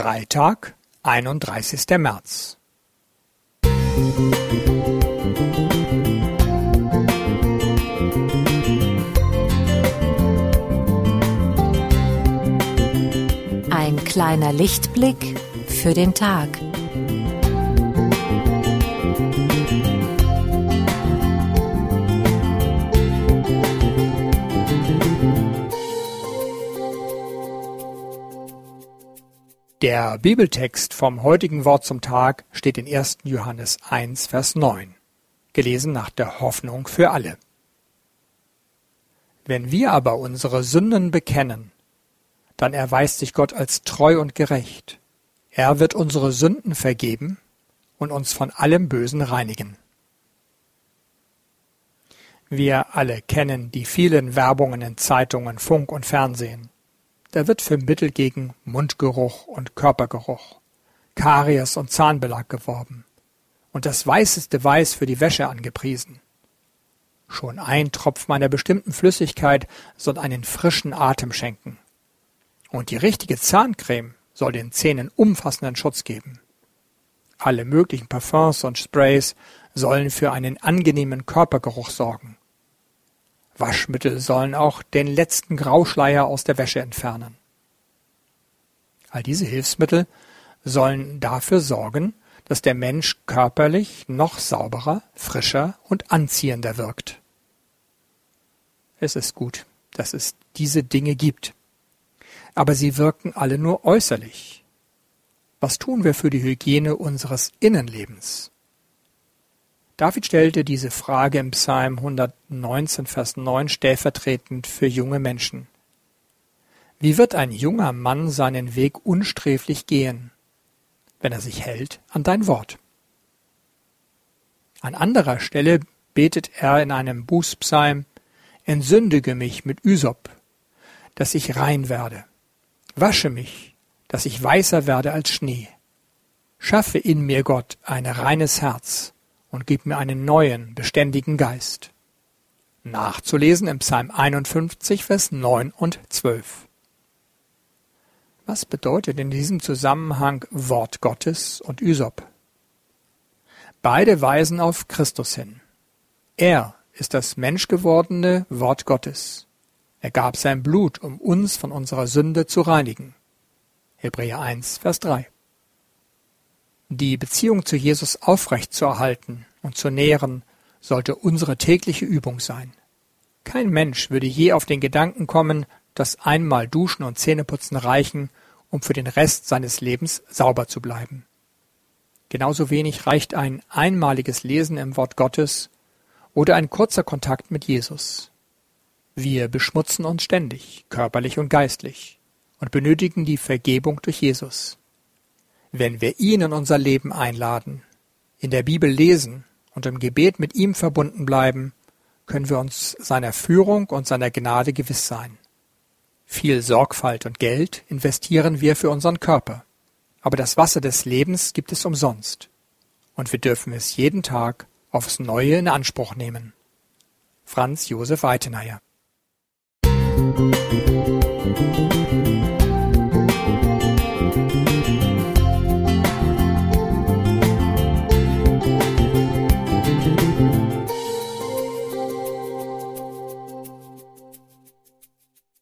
Freitag, einunddreißigster März. Ein kleiner Lichtblick für den Tag. Der Bibeltext vom heutigen Wort zum Tag steht in 1. Johannes 1, Vers 9, gelesen nach der Hoffnung für alle. Wenn wir aber unsere Sünden bekennen, dann erweist sich Gott als treu und gerecht. Er wird unsere Sünden vergeben und uns von allem Bösen reinigen. Wir alle kennen die vielen Werbungen in Zeitungen, Funk und Fernsehen. Da wird für Mittel gegen Mundgeruch und Körpergeruch, Karies und Zahnbelag geworben und das weißeste Weiß für die Wäsche angepriesen. Schon ein Tropfen einer bestimmten Flüssigkeit soll einen frischen Atem schenken. Und die richtige Zahncreme soll den Zähnen umfassenden Schutz geben. Alle möglichen Parfums und Sprays sollen für einen angenehmen Körpergeruch sorgen. Waschmittel sollen auch den letzten Grauschleier aus der Wäsche entfernen. All diese Hilfsmittel sollen dafür sorgen, dass der Mensch körperlich noch sauberer, frischer und anziehender wirkt. Es ist gut, dass es diese Dinge gibt. Aber sie wirken alle nur äußerlich. Was tun wir für die Hygiene unseres Innenlebens? David stellte diese Frage im Psalm 119, Vers 9 stellvertretend für junge Menschen. Wie wird ein junger Mann seinen Weg unsträflich gehen, wenn er sich hält an dein Wort? An anderer Stelle betet er in einem Bußpsalm, Entsündige mich mit Ysop, dass ich rein werde. Wasche mich, dass ich weißer werde als Schnee. Schaffe in mir, Gott, ein reines Herz und gib mir einen neuen, beständigen Geist. Nachzulesen im Psalm 51, Vers 9 und 12. Was bedeutet in diesem Zusammenhang Wort Gottes und Ysop? Beide weisen auf Christus hin. Er ist das menschgewordene Wort Gottes. Er gab sein Blut, um uns von unserer Sünde zu reinigen. Hebräer 1, Vers 3. Die Beziehung zu Jesus aufrechtzuerhalten und zu nähren, sollte unsere tägliche Übung sein. Kein Mensch würde je auf den Gedanken kommen, dass einmal Duschen und Zähneputzen reichen, um für den Rest seines Lebens sauber zu bleiben. Genauso wenig reicht ein einmaliges Lesen im Wort Gottes oder ein kurzer Kontakt mit Jesus. Wir beschmutzen uns ständig, körperlich und geistlich, und benötigen die Vergebung durch Jesus. Wenn wir ihn in unser Leben einladen, in der Bibel lesen und im Gebet mit ihm verbunden bleiben, können wir uns seiner Führung und seiner Gnade gewiss sein. Viel Sorgfalt und Geld investieren wir für unseren Körper, aber das Wasser des Lebens gibt es umsonst, und wir dürfen es jeden Tag aufs Neue in Anspruch nehmen. Franz Josef Weitenayer